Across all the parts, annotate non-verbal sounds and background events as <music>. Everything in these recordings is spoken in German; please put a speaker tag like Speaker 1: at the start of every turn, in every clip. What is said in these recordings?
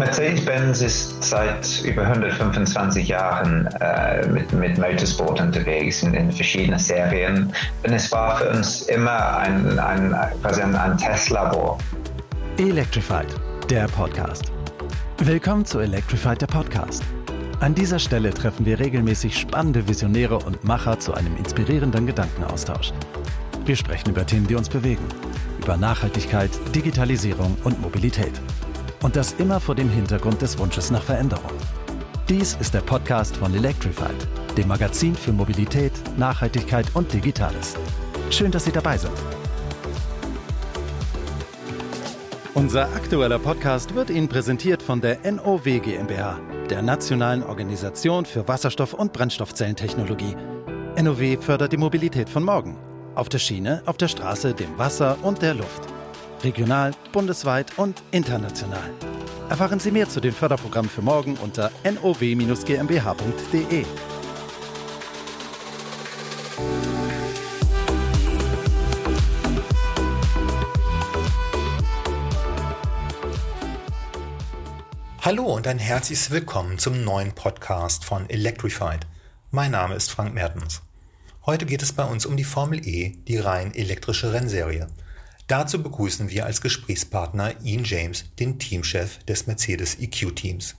Speaker 1: Mercedes-Benz ist seit über 125 Jahren äh, mit, mit Motorsport unterwegs in, in verschiedenen Serien. Und es war für uns immer ein, ein, quasi ein, ein Testlabor.
Speaker 2: Electrified, der Podcast. Willkommen zu Electrified, der Podcast. An dieser Stelle treffen wir regelmäßig spannende Visionäre und Macher zu einem inspirierenden Gedankenaustausch. Wir sprechen über Themen, die uns bewegen, über Nachhaltigkeit, Digitalisierung und Mobilität. Und das immer vor dem Hintergrund des Wunsches nach Veränderung. Dies ist der Podcast von Electrified, dem Magazin für Mobilität, Nachhaltigkeit und Digitales. Schön, dass Sie dabei sind. Unser aktueller Podcast wird Ihnen präsentiert von der NOW GmbH, der Nationalen Organisation für Wasserstoff- und Brennstoffzellentechnologie. NOW fördert die Mobilität von morgen. Auf der Schiene, auf der Straße, dem Wasser und der Luft regional, bundesweit und international. Erfahren Sie mehr zu den Förderprogrammen für morgen unter now-gmbh.de.
Speaker 3: Hallo und ein herzliches Willkommen zum neuen Podcast von Electrified. Mein Name ist Frank Mertens. Heute geht es bei uns um die Formel E, die rein elektrische Rennserie. Dazu begrüßen wir als Gesprächspartner Ian James, den Teamchef des Mercedes EQ-Teams.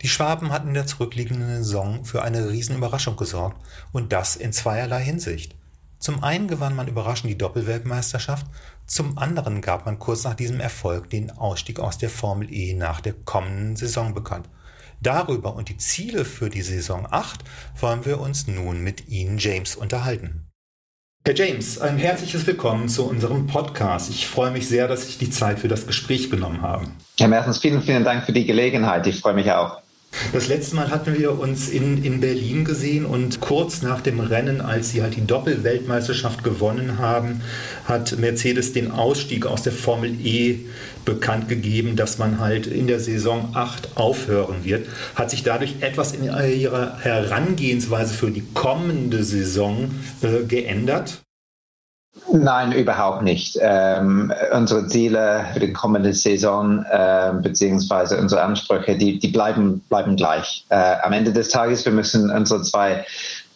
Speaker 3: Die Schwaben hatten in der zurückliegenden Saison für eine Riesenüberraschung gesorgt und das in zweierlei Hinsicht. Zum einen gewann man überraschend die Doppelweltmeisterschaft, zum anderen gab man kurz nach diesem Erfolg den Ausstieg aus der Formel E nach der kommenden Saison bekannt. Darüber und die Ziele für die Saison 8 wollen wir uns nun mit Ian James unterhalten. Herr James, ein herzliches Willkommen zu unserem Podcast. Ich freue mich sehr, dass Sie die Zeit für das Gespräch genommen haben.
Speaker 1: Herr Mertens, vielen, vielen Dank für die Gelegenheit. Ich freue mich auch.
Speaker 3: Das letzte Mal hatten wir uns in, in Berlin gesehen und kurz nach dem Rennen, als sie halt die Doppelweltmeisterschaft gewonnen haben, hat Mercedes den Ausstieg aus der Formel E bekannt gegeben, dass man halt in der Saison 8 aufhören wird. Hat sich dadurch etwas in ihrer Herangehensweise für die kommende Saison äh, geändert?
Speaker 1: Nein, überhaupt nicht. Ähm, unsere Ziele für die kommende Saison äh, beziehungsweise unsere Ansprüche, die, die bleiben, bleiben gleich. Äh, am Ende des Tages, wir müssen unsere zwei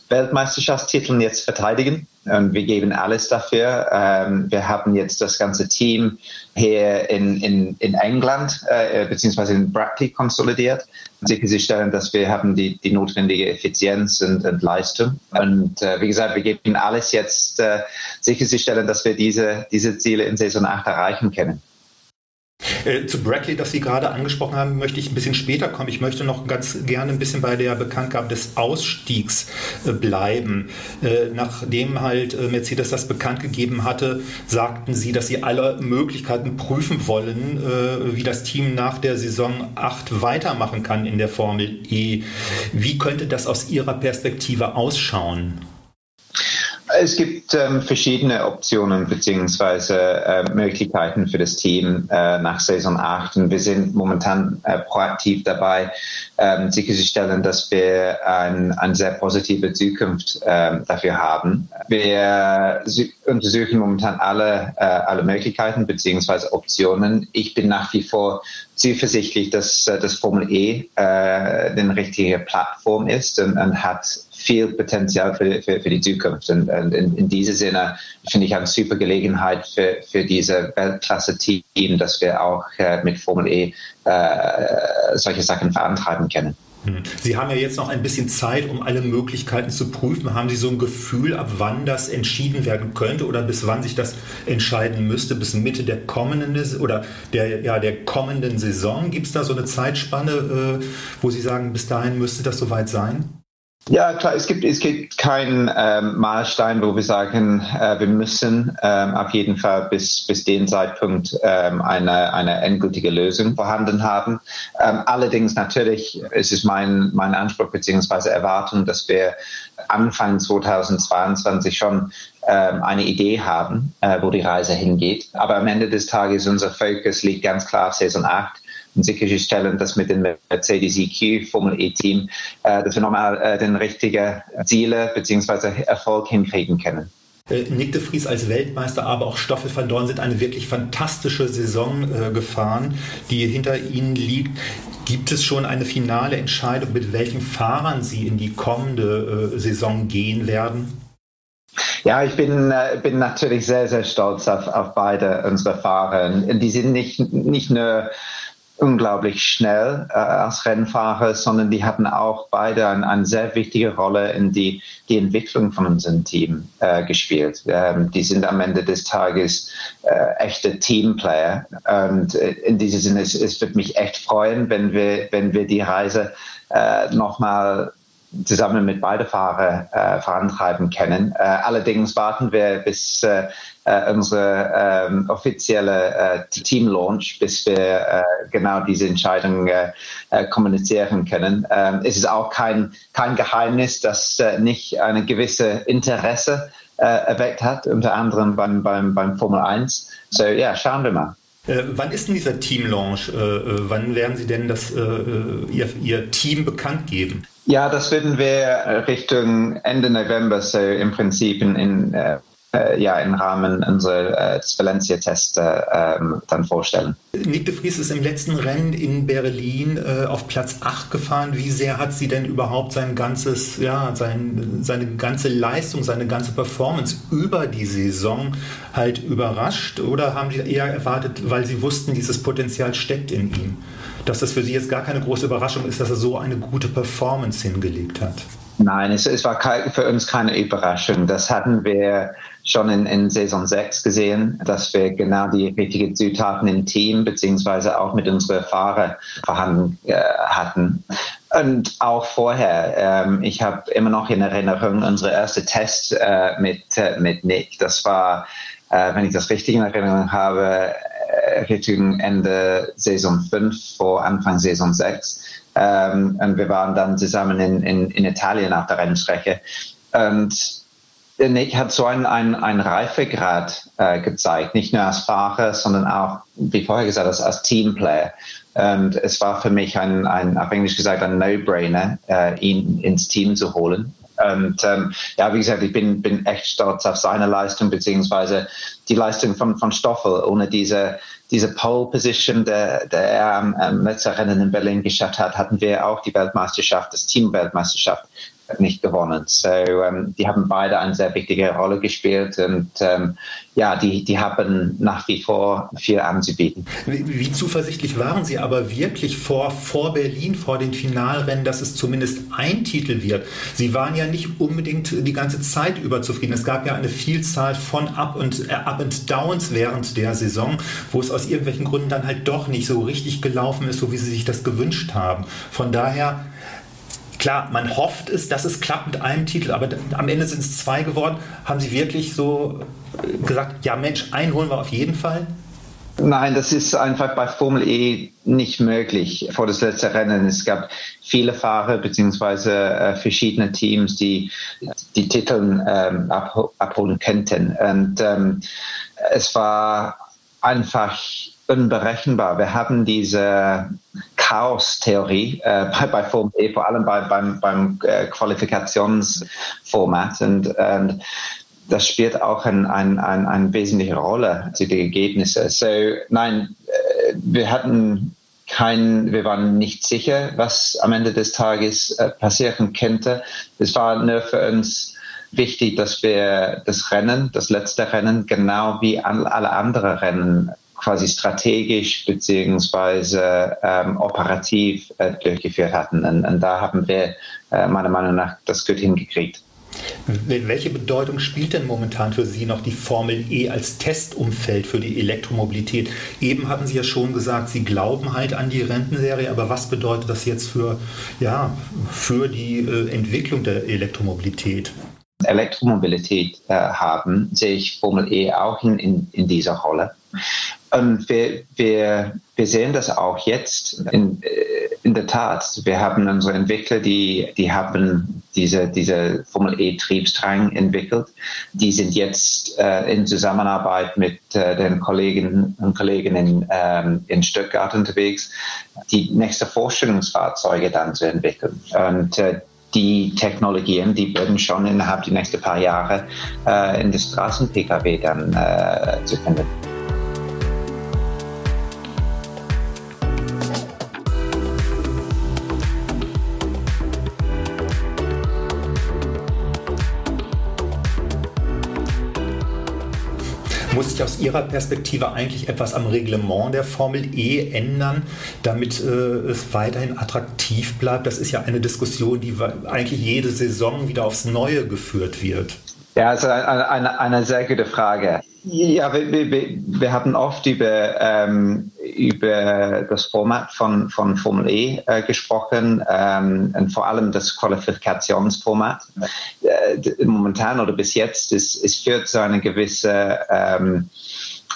Speaker 1: Weltmeisterschaftstiteln jetzt verteidigen und wir geben alles dafür. Ähm, wir haben jetzt das ganze Team hier in, in, in England äh, beziehungsweise in Brackley konsolidiert, sicherstellen, dass wir haben die, die notwendige Effizienz und, und Leistung. Und äh, wie gesagt, wir geben alles jetzt äh, sicherstellen, dass wir diese, diese Ziele in Saison 8 erreichen können.
Speaker 3: Äh, zu Brackley, das Sie gerade angesprochen haben, möchte ich ein bisschen später kommen. Ich möchte noch ganz gerne ein bisschen bei der Bekanntgabe des Ausstiegs äh, bleiben. Äh, nachdem halt Mercedes das bekannt gegeben hatte, sagten Sie, dass Sie alle Möglichkeiten prüfen wollen, wie das Team nach der Saison 8 weitermachen kann in der Formel E. Wie könnte das aus Ihrer Perspektive ausschauen?
Speaker 1: Es gibt ähm, verschiedene Optionen beziehungsweise äh, Möglichkeiten für das Team äh, nach Saison 8. Und wir sind momentan äh, proaktiv dabei, ähm, sicherzustellen, dass wir ein, eine sehr positive Zukunft ähm, dafür haben. Wir untersuchen momentan alle, äh, alle Möglichkeiten beziehungsweise Optionen. Ich bin nach wie vor zuversichtlich, dass äh, das Formel E äh, eine richtige Plattform ist und, und hat viel Potenzial für, für, für die Zukunft. Und, und in, in diesem Sinne finde ich eine super Gelegenheit für, für diese Weltklasse-Team, dass wir auch äh, mit Formel E äh, solche Sachen verantreiben können.
Speaker 3: Hm. Sie haben ja jetzt noch ein bisschen Zeit, um alle Möglichkeiten zu prüfen. Haben Sie so ein Gefühl, ab wann das entschieden werden könnte oder bis wann sich das entscheiden müsste? Bis Mitte der kommenden oder der, ja, der kommenden Saison? Gibt es da so eine Zeitspanne, äh, wo Sie sagen, bis dahin müsste das soweit sein?
Speaker 1: Ja, klar, es gibt, es gibt keinen ähm, Maßstein, wo wir sagen, äh, wir müssen ähm, auf jeden Fall bis, bis den Zeitpunkt ähm, eine, eine endgültige Lösung vorhanden haben. Ähm, allerdings natürlich es ist mein, mein Anspruch beziehungsweise Erwartung, dass wir Anfang 2022 schon ähm, eine Idee haben, äh, wo die Reise hingeht. Aber am Ende des Tages unser Fokus liegt ganz klar auf Saison 8 und sicherstellen, dass mit dem Mercedes EQ Formel E-Team, äh, dass wir nochmal äh, den richtigen Ziele bzw. Erfolg hinkriegen können.
Speaker 3: Äh, Nick de Vries als Weltmeister, aber auch Stoffel van Dorn sind eine wirklich fantastische Saison äh, gefahren, die hinter ihnen liegt. Gibt es schon eine finale Entscheidung, mit welchen Fahrern Sie in die kommende äh, Saison gehen werden?
Speaker 1: Ja, ich bin, äh, bin natürlich sehr, sehr stolz auf, auf beide unsere Fahrer. Die sind nicht, nicht nur unglaublich schnell äh, als Rennfahrer, sondern die hatten auch beide ein, eine sehr wichtige Rolle in die, die Entwicklung von unserem Team äh, gespielt. Ähm, die sind am Ende des Tages äh, echte Teamplayer. Und äh, in diesem Sinne, es, es wird mich echt freuen, wenn wir, wenn wir die Reise äh, nochmal zusammen mit beiden Fahrer äh, vorantreiben können. Äh, allerdings warten wir bis äh, äh unsere ähm, offizielle äh, Team-Launch, bis wir äh, genau diese Entscheidung kommunizieren können. Ähm, es ist auch kein, kein Geheimnis, dass nicht eine gewisse Interesse erweckt hat, unter anderem beim, beim, beim Formel 1. So ja, schauen wir mal.
Speaker 3: Äh, wann ist denn dieser Team-Launch? Äh, äh, wann werden Sie denn das, ihr, ihr Team bekannt geben?
Speaker 1: Ja, das werden wir Richtung Ende November, so im Prinzip in, in äh, ja im Rahmen unserer äh, Valencia-Tests äh, ähm, dann vorstellen.
Speaker 3: Nick de Vries ist im letzten Rennen in Berlin äh, auf Platz 8 gefahren. Wie sehr hat sie denn überhaupt sein ganzes, ja, sein, seine ganze Leistung, seine ganze Performance über die Saison halt überrascht? Oder haben Sie eher erwartet, weil Sie wussten, dieses Potenzial steckt in ihm? Dass das für Sie jetzt gar keine große Überraschung ist, dass er so eine gute Performance hingelegt hat?
Speaker 1: Nein, es, es war für uns keine Überraschung. Das hatten wir schon in, in Saison 6 gesehen, dass wir genau die richtigen Zutaten im Team beziehungsweise auch mit unseren Fahrern vorhanden äh, hatten. Und auch vorher, ähm, ich habe immer noch in Erinnerung unsere erste Test äh, mit, äh, mit Nick. Das war, äh, wenn ich das richtig in Erinnerung habe, äh, Richtung Ende Saison 5 vor Anfang Saison 6. Ähm, und wir waren dann zusammen in, in, in Italien auf der Rennstrecke. Und Nick hat so einen, einen, einen Reifegrad äh, gezeigt, nicht nur als Fahrer, sondern auch, wie vorher gesagt, als, als Teamplayer. Und es war für mich ein, ein auf Englisch gesagt, ein No-Brainer, äh, ihn ins Team zu holen. Und ähm, ja, wie gesagt, ich bin, bin echt stolz auf seine Leistung, beziehungsweise die Leistung von, von Stoffel. Ohne diese, diese Pole Position, der, der er am, am letzten Rennen in Berlin geschafft hat, hatten wir auch die Weltmeisterschaft, das Team-Weltmeisterschaft nicht gewonnen. So, ähm, die haben beide eine sehr wichtige Rolle gespielt und ähm, ja, die, die haben nach wie vor viel anzubieten.
Speaker 3: Wie, wie, zuversichtlich waren Sie aber wirklich vor, vor Berlin, vor den Finalrennen, dass es zumindest ein Titel wird? Sie waren ja nicht unbedingt die ganze Zeit über zufrieden. Es gab ja eine Vielzahl von Up- und äh, Up and Downs während der Saison, wo es aus irgendwelchen Gründen dann halt doch nicht so richtig gelaufen ist, so wie Sie sich das gewünscht haben. Von daher klar, man hofft es, dass es klappt mit einem Titel, aber am Ende sind es zwei geworden. Haben Sie wirklich so äh, gesagt, ja Mensch, einen holen wir auf jeden Fall?
Speaker 1: Nein, das ist einfach bei Formel E nicht möglich. Vor das letzte Rennen, es gab viele Fahrer beziehungsweise äh, verschiedene Teams, die die Titel ähm, abholen könnten. Und ähm, es war einfach unberechenbar. Wir haben diese Chaos-Theorie äh, bei, bei Form E, vor allem bei, beim, beim äh, Qualifikationsformat. Und, und das spielt auch eine ein, ein, ein wesentliche Rolle zu den Ergebnissen. So, nein, äh, wir hatten kein, wir waren nicht sicher, was am Ende des Tages äh, passieren könnte. Es war nur für uns wichtig, dass wir das Rennen, das letzte Rennen, genau wie alle anderen Rennen quasi strategisch beziehungsweise ähm, operativ äh, durchgeführt hatten. Und, und, da haben wir äh, meiner Meinung nach das gut hingekriegt.
Speaker 3: Welche Bedeutung spielt denn momentan für Sie noch die Formel E als Testumfeld für die Elektromobilität? Eben hatten Sie ja schon gesagt, Sie glauben halt an die Rentenserie, aber was bedeutet das jetzt für, ja, für die äh, Entwicklung der Elektromobilität?
Speaker 1: Elektromobilität äh, haben, sehe ich Formel E auch in, in, in dieser Rolle. Und wir, wir, wir sehen das auch jetzt in, äh, in der Tat. Wir haben unsere Entwickler, die, die haben diese, diese Formel E-Triebstrang entwickelt. Die sind jetzt äh, in Zusammenarbeit mit äh, den Kollegen und Kolleginnen ähm, in Stuttgart unterwegs, die nächste Vorstellungsfahrzeuge dann zu entwickeln. Und äh, die Technologien, die werden schon innerhalb der nächsten paar Jahre äh, in der Straßen-Pkw dann äh, zu finden.
Speaker 3: Sich aus Ihrer Perspektive eigentlich etwas am Reglement der Formel E ändern, damit äh, es weiterhin attraktiv bleibt? Das ist ja eine Diskussion, die eigentlich jede Saison wieder aufs Neue geführt wird.
Speaker 1: Ja, also eine, eine, eine sehr gute Frage. Ja, wir, wir, wir haben oft über, ähm, über das Format von, von Formel E äh, gesprochen ähm, und vor allem das Qualifikationsformat. Äh, momentan oder bis jetzt, es, es führt zu einer gewisse, ähm,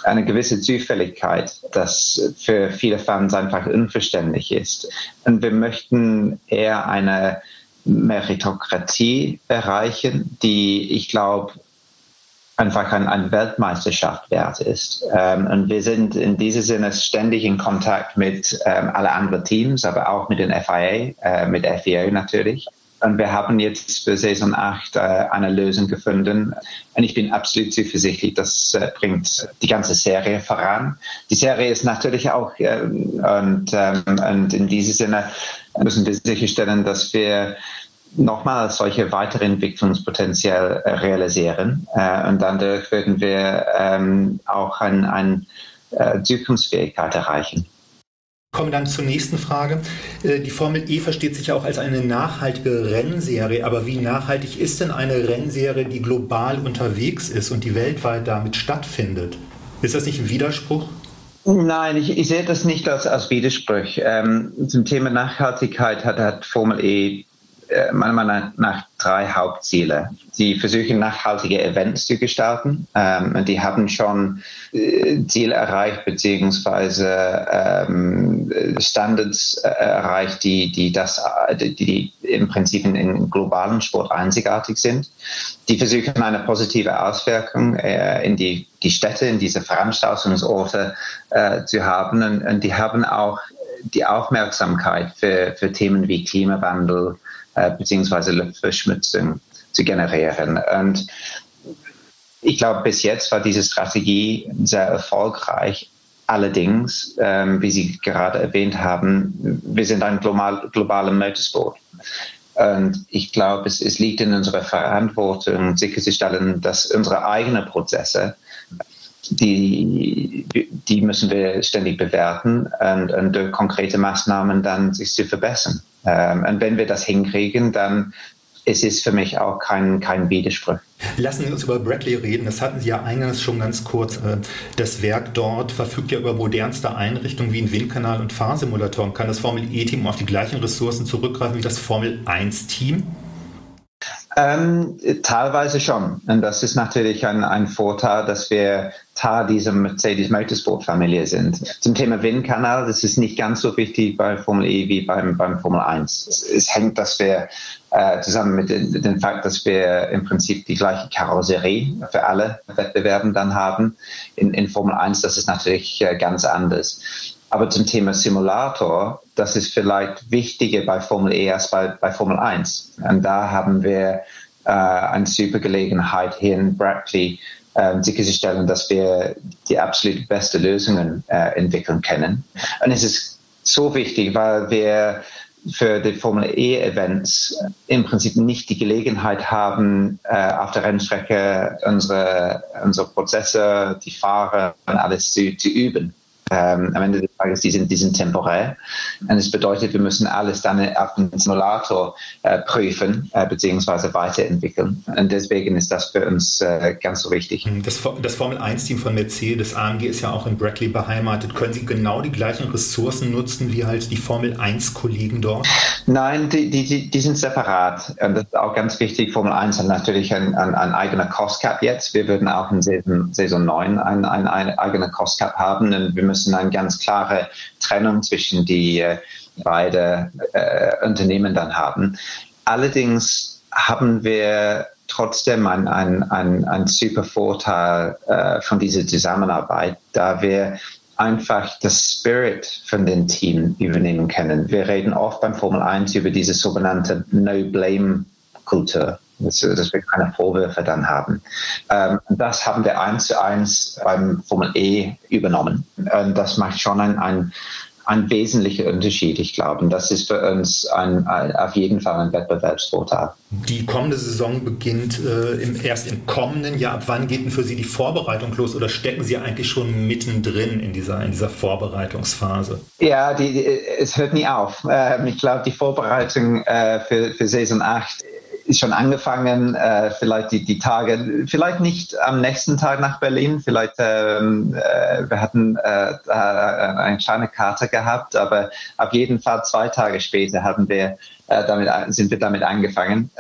Speaker 1: eine gewisse Zufälligkeit, das für viele Fans einfach unverständlich ist. Und wir möchten eher eine Meritokratie erreichen, die ich glaube einfach ein, ein Weltmeisterschaft wert ist. Ähm, und wir sind in diesem Sinne ständig in Kontakt mit ähm, alle anderen Teams, aber auch mit den FIA, äh, mit FIA natürlich. Und wir haben jetzt für Saison 8 äh, eine Lösung gefunden. Und ich bin absolut zuversichtlich, das äh, bringt die ganze Serie voran. Die Serie ist natürlich auch, äh, und, ähm, und in diesem Sinne müssen wir sicherstellen, dass wir nochmal solche weitere Entwicklungspotenzial äh, realisieren. Äh, und dann würden wir ähm, auch ein, ein äh, Zukunftsfähigkeit erreichen.
Speaker 3: Kommen dann zur nächsten Frage. Die Formel E versteht sich ja auch als eine nachhaltige Rennserie, aber wie nachhaltig ist denn eine Rennserie, die global unterwegs ist und die weltweit damit stattfindet? Ist das nicht ein Widerspruch?
Speaker 1: Nein, ich, ich sehe das nicht als, als Widerspruch. Ähm, zum Thema Nachhaltigkeit hat, hat Formel E meiner Meinung nach drei Hauptziele. Sie versuchen nachhaltige Events zu gestalten. Ähm, die haben schon äh, Ziele erreicht beziehungsweise ähm, Standards äh, erreicht, die, die das, die, die im Prinzip in, in, globalen Sport einzigartig sind. Die versuchen eine positive Auswirkung äh, in die, die Städte, in diese Veranstaltungsorte äh, zu haben. Und, und die haben auch die Aufmerksamkeit für, für Themen wie Klimawandel, äh, beziehungsweise Luftverschmutzung zu generieren. Und ich glaube, bis jetzt war diese Strategie sehr erfolgreich. Allerdings, ähm, wie Sie gerade erwähnt haben, wir sind ein global, globaler Motorsport. Und ich glaube, es, es, liegt in unserer Verantwortung, sicherzustellen, dass unsere eigenen Prozesse, die, die müssen wir ständig bewerten und, und durch konkrete Maßnahmen dann sich zu verbessern. Ähm, und wenn wir das hinkriegen, dann ist es für mich auch kein, kein Widerspruch.
Speaker 3: Lassen Sie uns über Bradley reden. Das hatten Sie ja eingangs schon ganz kurz. Äh, das Werk dort verfügt ja über modernste Einrichtungen wie ein Windkanal und Fahrsimulatoren. Kann das Formel E-Team auf die gleichen Ressourcen zurückgreifen wie das Formel 1-Team?
Speaker 1: Ähm, teilweise schon. Und das ist natürlich ein, ein Vorteil, dass wir Teil dieser Mercedes Motorsport Familie sind. Zum Thema Windkanal, das ist nicht ganz so wichtig bei Formel E wie beim, beim Formel 1. Es, es hängt, dass wir äh, zusammen mit dem Fakt, dass wir im Prinzip die gleiche Karosserie für alle Wettbewerben dann haben. In, in Formel 1, das ist natürlich äh, ganz anders. Aber zum Thema Simulator, das ist vielleicht wichtiger bei Formel E als bei, bei Formel 1. Und da haben wir äh, eine super Gelegenheit hier in Brackley äh, sicherzustellen, dass wir die absolut beste Lösungen äh, entwickeln können. Und es ist so wichtig, weil wir für die Formel E-Events im Prinzip nicht die Gelegenheit haben, äh, auf der Rennstrecke unsere, unsere Prozesse, die Fahrer und alles zu, zu üben ähm, am Ende Tages, die sind, die sind temporär. Und es bedeutet, wir müssen alles dann auf dem Simulator äh, prüfen äh, bzw. weiterentwickeln. Und deswegen ist das für uns äh, ganz so wichtig.
Speaker 3: Das, das Formel-1-Team von Mercedes AMG ist ja auch in Brackley beheimatet. Können Sie genau die gleichen Ressourcen nutzen wie halt die Formel-1-Kollegen dort?
Speaker 1: Nein, die, die, die sind separat. Und das ist auch ganz wichtig. Formel 1 hat natürlich ein, ein, ein eigener Cost Cap jetzt. Wir würden auch in Saison, Saison 9 einen ein, ein eigener Cost Cap haben. Und wir müssen eine ganz klare Trennung zwischen die äh, beiden äh, Unternehmen dann haben. Allerdings haben wir trotzdem einen ein, ein super Vorteil äh, von dieser Zusammenarbeit, da wir einfach das Spirit von den Team übernehmen können. Wir reden oft beim Formel 1 über diese sogenannte No-Blame-Kultur dass, dass, wir keine Vorwürfe dann haben. Ähm, das haben wir eins zu eins beim Formel E übernommen. Und das macht schon ein, ein ein wesentlicher Unterschied, ich glaube. Und das ist für uns ein, ein, auf jeden Fall ein Wettbewerbsvorteil.
Speaker 3: Die kommende Saison beginnt äh, im, erst im kommenden Jahr. Ab wann geht denn für Sie die Vorbereitung los oder stecken Sie eigentlich schon mittendrin in dieser, in dieser Vorbereitungsphase?
Speaker 1: Ja, die, die, es hört nie auf. Ähm, ich glaube, die Vorbereitung äh, für, für Saison 8 ist schon angefangen, äh, vielleicht die, die Tage, vielleicht nicht am nächsten Tag nach Berlin, vielleicht ähm, äh, wir hatten äh, eine kleine Karte gehabt, aber auf jeden Fall zwei Tage später haben wir äh, damit sind wir damit angefangen.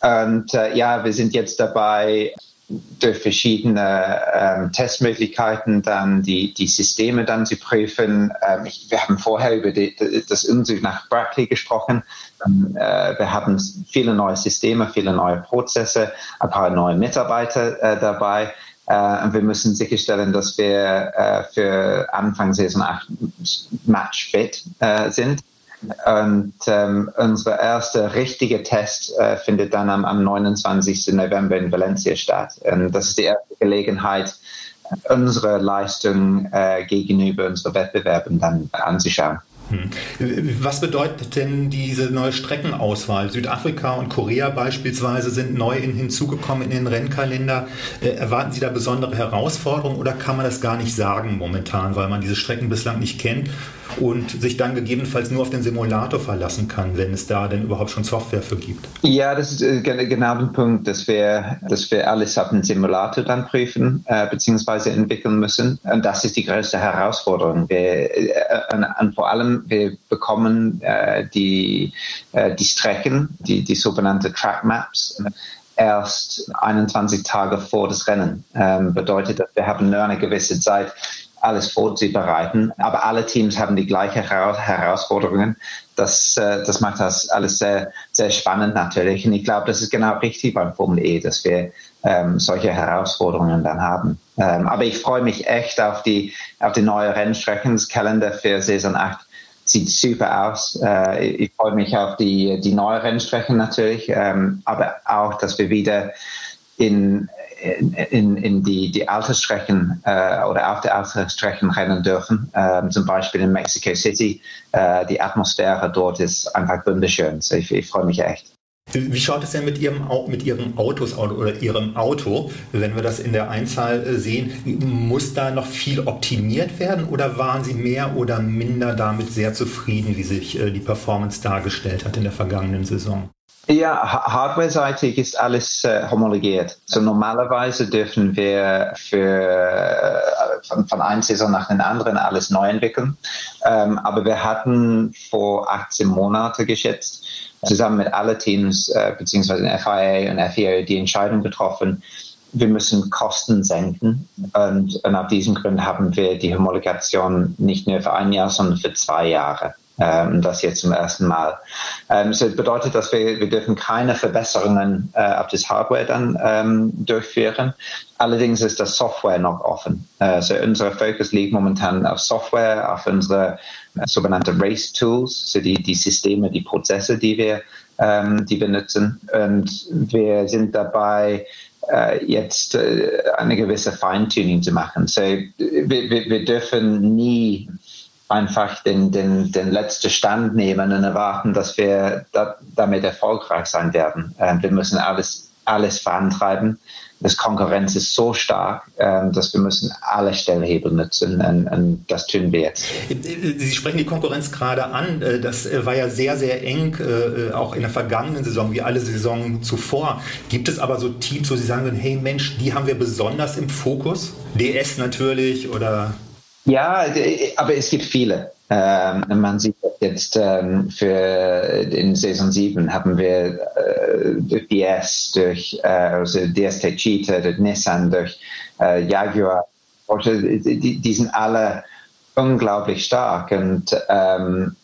Speaker 1: Und äh, ja, wir sind jetzt dabei, durch verschiedene ähm, Testmöglichkeiten dann die, die Systeme dann zu prüfen. Ähm, ich, wir haben vorher über die, das Umzug nach Berkeley gesprochen. Ähm, äh, wir haben viele neue Systeme, viele neue Prozesse, ein paar neue Mitarbeiter äh, dabei. Äh, und wir müssen sicherstellen, dass wir äh, für Anfang Saison 8 matchfit äh, sind. Und ähm, unser erster richtiger Test äh, findet dann am, am 29. November in Valencia statt. Und das ist die erste Gelegenheit, unsere Leistung äh, gegenüber unseren Wettbewerben dann anzuschauen. Hm.
Speaker 3: Was bedeutet denn diese neue Streckenauswahl? Südafrika und Korea beispielsweise sind neu hinzugekommen in den Rennkalender. Äh, erwarten Sie da besondere Herausforderungen oder kann man das gar nicht sagen momentan, weil man diese Strecken bislang nicht kennt? und sich dann gegebenenfalls nur auf den Simulator verlassen kann, wenn es da denn überhaupt schon Software für gibt.
Speaker 1: Ja, das ist äh, genau der Punkt, dass wir, dass wir alles auf den Simulator dann prüfen äh, bzw. entwickeln müssen. Und das ist die größte Herausforderung. Wir, äh, und, und, vor allem, wir bekommen äh, die, äh, die Strecken, die, die sogenannte Track Maps erst 21 Tage vor das Rennen. Ähm, bedeutet, dass wir haben nur eine gewisse Zeit, alles vorzubereiten. Aber alle Teams haben die gleichen Herausforderungen. Das, äh, das macht das alles sehr, sehr spannend natürlich. Und ich glaube, das ist genau richtig beim Formel E, dass wir ähm, solche Herausforderungen dann haben. Ähm, aber ich freue mich echt auf die, auf die neue Rennstrecken. Das Kalender für Saison 8 sieht super aus. Äh, ich freue mich auf die, die neue Rennstrecken natürlich, ähm, aber auch, dass wir wieder in in, in die, die Altersstrecken äh, oder auf der Altersstrecken rennen dürfen. Ähm, zum Beispiel in Mexico City. Äh, die Atmosphäre dort ist einfach wunderschön. So ich, ich freue mich echt.
Speaker 3: Wie schaut es denn mit Ihrem, mit Ihrem Autos oder Ihrem Auto, wenn wir das in der Einzahl äh, sehen? Muss da noch viel optimiert werden oder waren Sie mehr oder minder damit sehr zufrieden, wie sich äh, die Performance dargestellt hat in der vergangenen Saison?
Speaker 1: Ja, hardware-seitig ist alles äh, homologiert. So normalerweise dürfen wir für, äh, von, von einer Saison nach den anderen alles neu entwickeln. Ähm, aber wir hatten vor 18 Monaten geschätzt, zusammen mit allen Teams, äh, beziehungsweise den FIA und FIA, die Entscheidung getroffen, wir müssen Kosten senken. Und, und auf diesem Grund haben wir die Homologation nicht nur für ein Jahr, sondern für zwei Jahre ähm, das jetzt zum ersten Mal. Ähm, so bedeutet, dass wir, wir dürfen keine Verbesserungen äh, auf das Hardware dann ähm, durchführen. Allerdings ist das Software noch offen. Äh, so unser Fokus liegt momentan auf Software, auf unsere äh, sogenannte Race Tools, so die, die Systeme, die Prozesse, die wir, ähm, die wir. Und wir sind dabei, äh, jetzt äh, eine gewisse Feintuning zu machen. So, wir, wir, wir dürfen nie einfach den, den, den letzten Stand nehmen und erwarten, dass wir da, damit erfolgreich sein werden. Ähm, wir müssen alles, alles vorantreiben. Das Konkurrenz ist so stark, ähm, dass wir müssen alle Stellhebel nutzen und, das tun wir jetzt.
Speaker 3: Sie sprechen die Konkurrenz gerade an. Äh, das war ja sehr, sehr eng, äh, auch in der vergangenen Saison, wie alle Saison zuvor. Gibt es aber so Teams, wo Sie sagen, hey Mensch, die haben wir besonders im Fokus? DS natürlich oder
Speaker 1: ja, aber es gibt viele. Ähm, man sieht jetzt ähm, für in Saison 7 haben wir äh, durch DS, durch äh, also DST Cheetah, durch Nissan, durch äh, Jaguar, die, die sind alle unglaublich stark und ähm,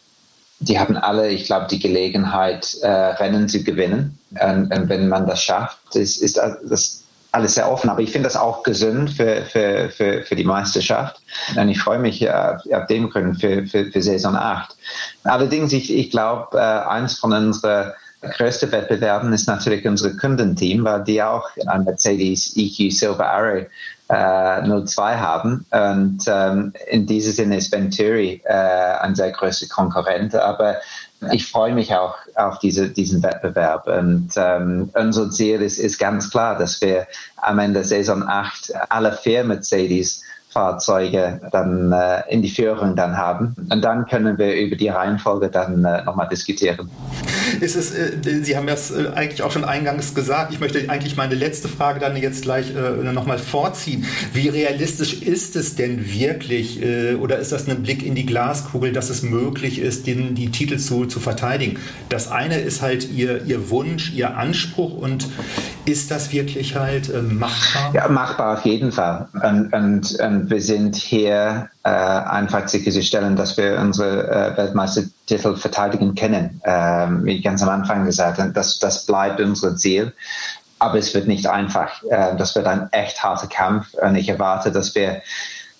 Speaker 1: die haben alle, ich glaube, die Gelegenheit, äh, Rennen zu gewinnen. Und, und, wenn man das schafft, ist, ist das alles sehr offen. Aber ich finde das auch gesund für, für, für, für die Meisterschaft. Und ich freue mich auf, auf dem Grund für, für, für Saison 8. Allerdings, ich, ich glaube, äh, eins von unseren größten Wettbewerben ist natürlich unser Kundenteam, weil die auch ein Mercedes EQ Silver Arrow äh, 02 haben. Und ähm, in diesem Sinne ist Venturi äh, ein sehr großer Konkurrent. Aber ich freue mich auch auf diese, diesen Wettbewerb. Und ähm, unser Ziel ist, ist ganz klar, dass wir am Ende Saison 8 alle vier Mercedes Fahrzeuge dann äh, in die Führung dann haben. Und dann können wir über die Reihenfolge dann äh, nochmal diskutieren.
Speaker 3: Ist es, äh, Sie haben das äh, eigentlich auch schon eingangs gesagt. Ich möchte eigentlich meine letzte Frage dann jetzt gleich äh, nochmal vorziehen. Wie realistisch ist es denn wirklich, äh, oder ist das ein Blick in die Glaskugel, dass es möglich ist, den, die Titel zu, zu verteidigen? Das eine ist halt Ihr, Ihr Wunsch, Ihr Anspruch und ist das wirklich halt äh, machbar?
Speaker 1: Ja, machbar auf jeden Fall. Und, und, und wir sind hier äh, einfach sicherzustellen, dass wir unsere äh, Weltmeistertitel verteidigen können. Ähm, wie ganz am Anfang gesagt, das, das bleibt unser Ziel. Aber es wird nicht einfach. Äh, das wird ein echt harter Kampf. Und ich erwarte, dass wir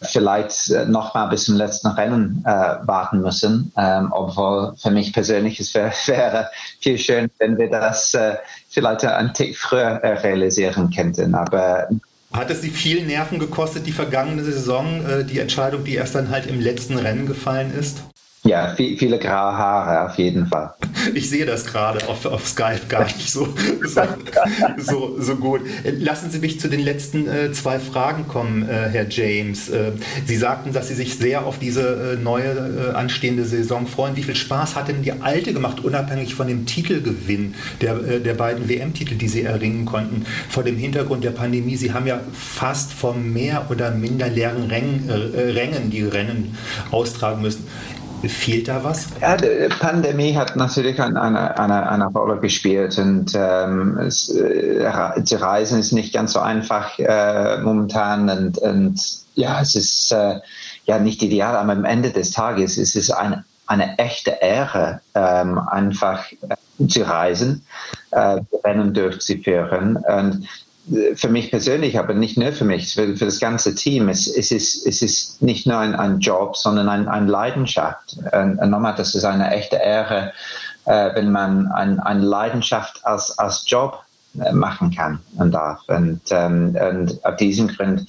Speaker 1: vielleicht äh, noch mal bis zum letzten Rennen äh, warten müssen. Ähm, obwohl für mich persönlich es <laughs> wäre wär viel schön, wenn wir das äh, vielleicht einen Tick früher äh, realisieren könnten. Aber
Speaker 3: hat es Sie viel Nerven gekostet, die vergangene Saison, äh, die Entscheidung, die erst dann halt im letzten Rennen gefallen ist?
Speaker 1: Ja, viel, viele graue Haare auf jeden Fall.
Speaker 3: Ich sehe das gerade auf, auf Skype gar nicht so, so, so, so, gut. Lassen Sie mich zu den letzten äh, zwei Fragen kommen, äh, Herr James. Äh, Sie sagten, dass Sie sich sehr auf diese äh, neue äh, anstehende Saison freuen. Wie viel Spaß hat denn die alte gemacht, unabhängig von dem Titelgewinn der, äh, der beiden WM-Titel, die Sie erringen konnten? Vor dem Hintergrund der Pandemie, Sie haben ja fast vor mehr oder minder leeren Rängen, Rängen die Rennen austragen müssen. Fehlt da was?
Speaker 1: Ja, die Pandemie hat natürlich eine, eine, eine Rolle gespielt und ähm, es, äh, zu reisen ist nicht ganz so einfach äh, momentan und, und ja, es ist äh, ja nicht ideal, aber am Ende des Tages ist es eine, eine echte Ehre, ähm, einfach äh, zu reisen, äh, Rennen durchzuführen und für mich persönlich, aber nicht nur für mich, für, für das ganze Team. Es, es, ist, es ist nicht nur ein, ein Job, sondern eine ein Leidenschaft. Und, und nochmal, das ist eine echte Ehre, äh, wenn man eine ein Leidenschaft als, als Job äh, machen kann und darf. Und, ähm, und auf diesem Grund,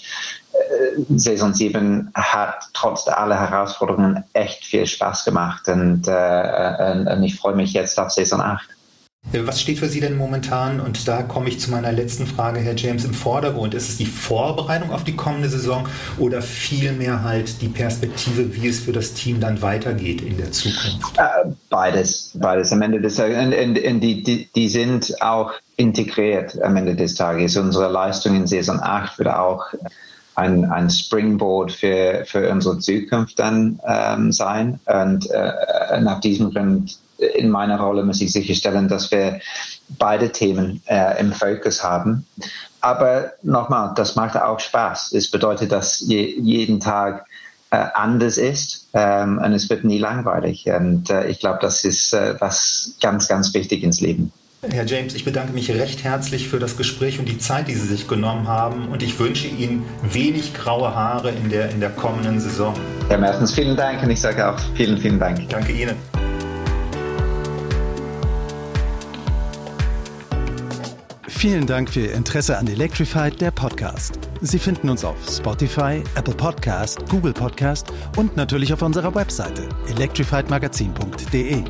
Speaker 1: äh, Saison 7 hat trotz aller Herausforderungen echt viel Spaß gemacht und, äh, und, und ich freue mich jetzt auf Saison 8.
Speaker 3: Was steht für Sie denn momentan, und da komme ich zu meiner letzten Frage, Herr James, im Vordergrund? Ist es die Vorbereitung auf die kommende Saison oder vielmehr halt die Perspektive, wie es für das Team dann weitergeht in der Zukunft?
Speaker 1: Äh, beides, beides. Am Ende des Tages, und, und, und die, die, die sind auch integriert am Ende des Tages. Unsere Leistung in Saison 8 wird auch ein, ein Springboard für, für unsere Zukunft dann ähm, sein. Und äh, nach diesem Grund in meiner Rolle muss ich sicherstellen, dass wir beide Themen äh, im Fokus haben. Aber nochmal, das macht auch Spaß. Es bedeutet, dass je, jeden Tag äh, anders ist ähm, und es wird nie langweilig. Und äh, ich glaube, das ist äh, was ganz, ganz wichtig ins Leben.
Speaker 3: Herr James, ich bedanke mich recht herzlich für das Gespräch und die Zeit, die Sie sich genommen haben. Und ich wünsche Ihnen wenig graue Haare in der, in der kommenden Saison.
Speaker 1: Herr Mertens, vielen Dank und ich sage auch vielen, vielen Dank.
Speaker 3: Danke Ihnen.
Speaker 2: Vielen Dank für Ihr Interesse an Electrified, der Podcast. Sie finden uns auf Spotify, Apple Podcast, Google Podcast und natürlich auf unserer Webseite electrifiedmagazin.de.